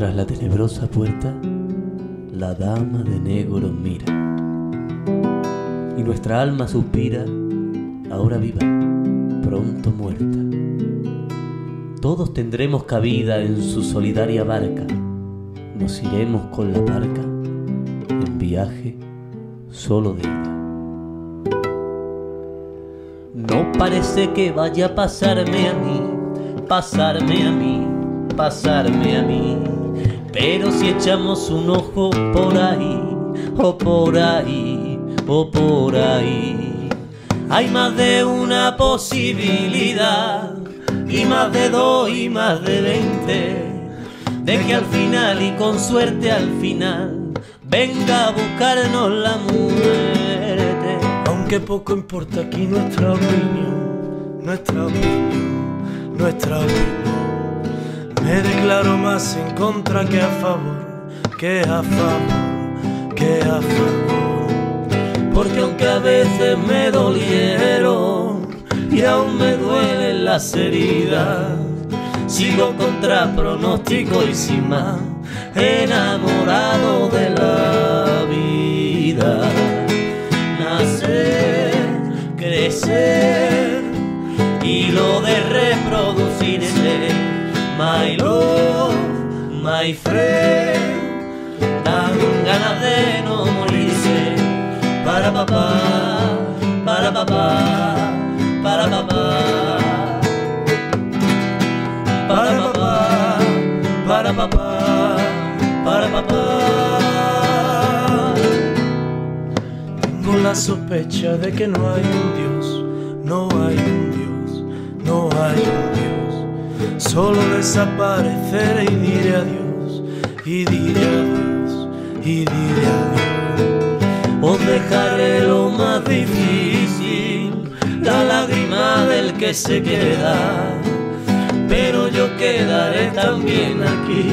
Tras la tenebrosa puerta, la dama de negro mira. Y nuestra alma suspira, ahora viva, pronto muerta. Todos tendremos cabida en su solidaria barca. Nos iremos con la barca en viaje solo de ida. No parece que vaya a pasarme a mí, pasarme a mí, pasarme a mí. Pero si echamos un ojo por ahí, o por ahí, o por ahí, hay más de una posibilidad, y más de dos y más de veinte, de que al final y con suerte al final venga a buscarnos la muerte. Aunque poco importa aquí nuestra opinión, nuestra opinión, nuestra opinión. Me declaro más en contra que a favor, que a favor, que a favor. Porque aunque a veces me dolieron y aún me duelen las heridas, sigo contra pronóstico y sin más, enamorado de la vida. Nacer, crecer y lo de reproducirse my love, my friend. Dan ganas de no morirse. Para papá, para papá, para papá. Para papá, para papá, para papá. Tengo la sospecha de que no hay un Dios, no hay un Dios, no hay un Dios. Solo desapareceré y diré adiós, y diré adiós, y diré adiós. Os dejaré lo más difícil, la lágrima del que se queda. Pero yo quedaré también aquí,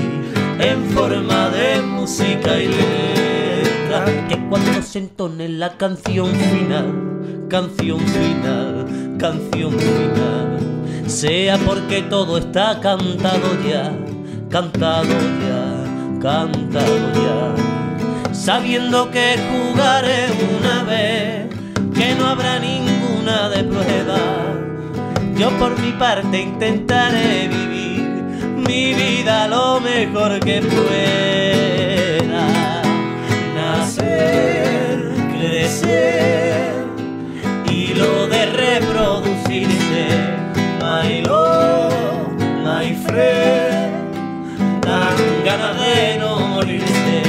en forma de música y letra. que cuando se entone la canción final, canción final, canción final, sea porque todo está cantado ya, cantado ya, cantado ya, sabiendo que jugaré una vez, que no habrá ninguna de prueba. Yo por mi parte intentaré vivir mi vida lo mejor que pueda. Nacer, crecer dan ganas de no morirse,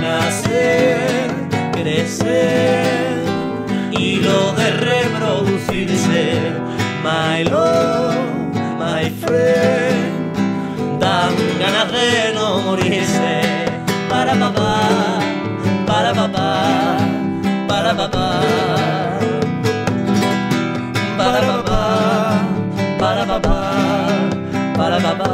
nacer, crecer y lo de reproducirse. My love, my friend, dan ganas de no morirse. Para papá, para papá, para papá. Para papá, para papá, para papá.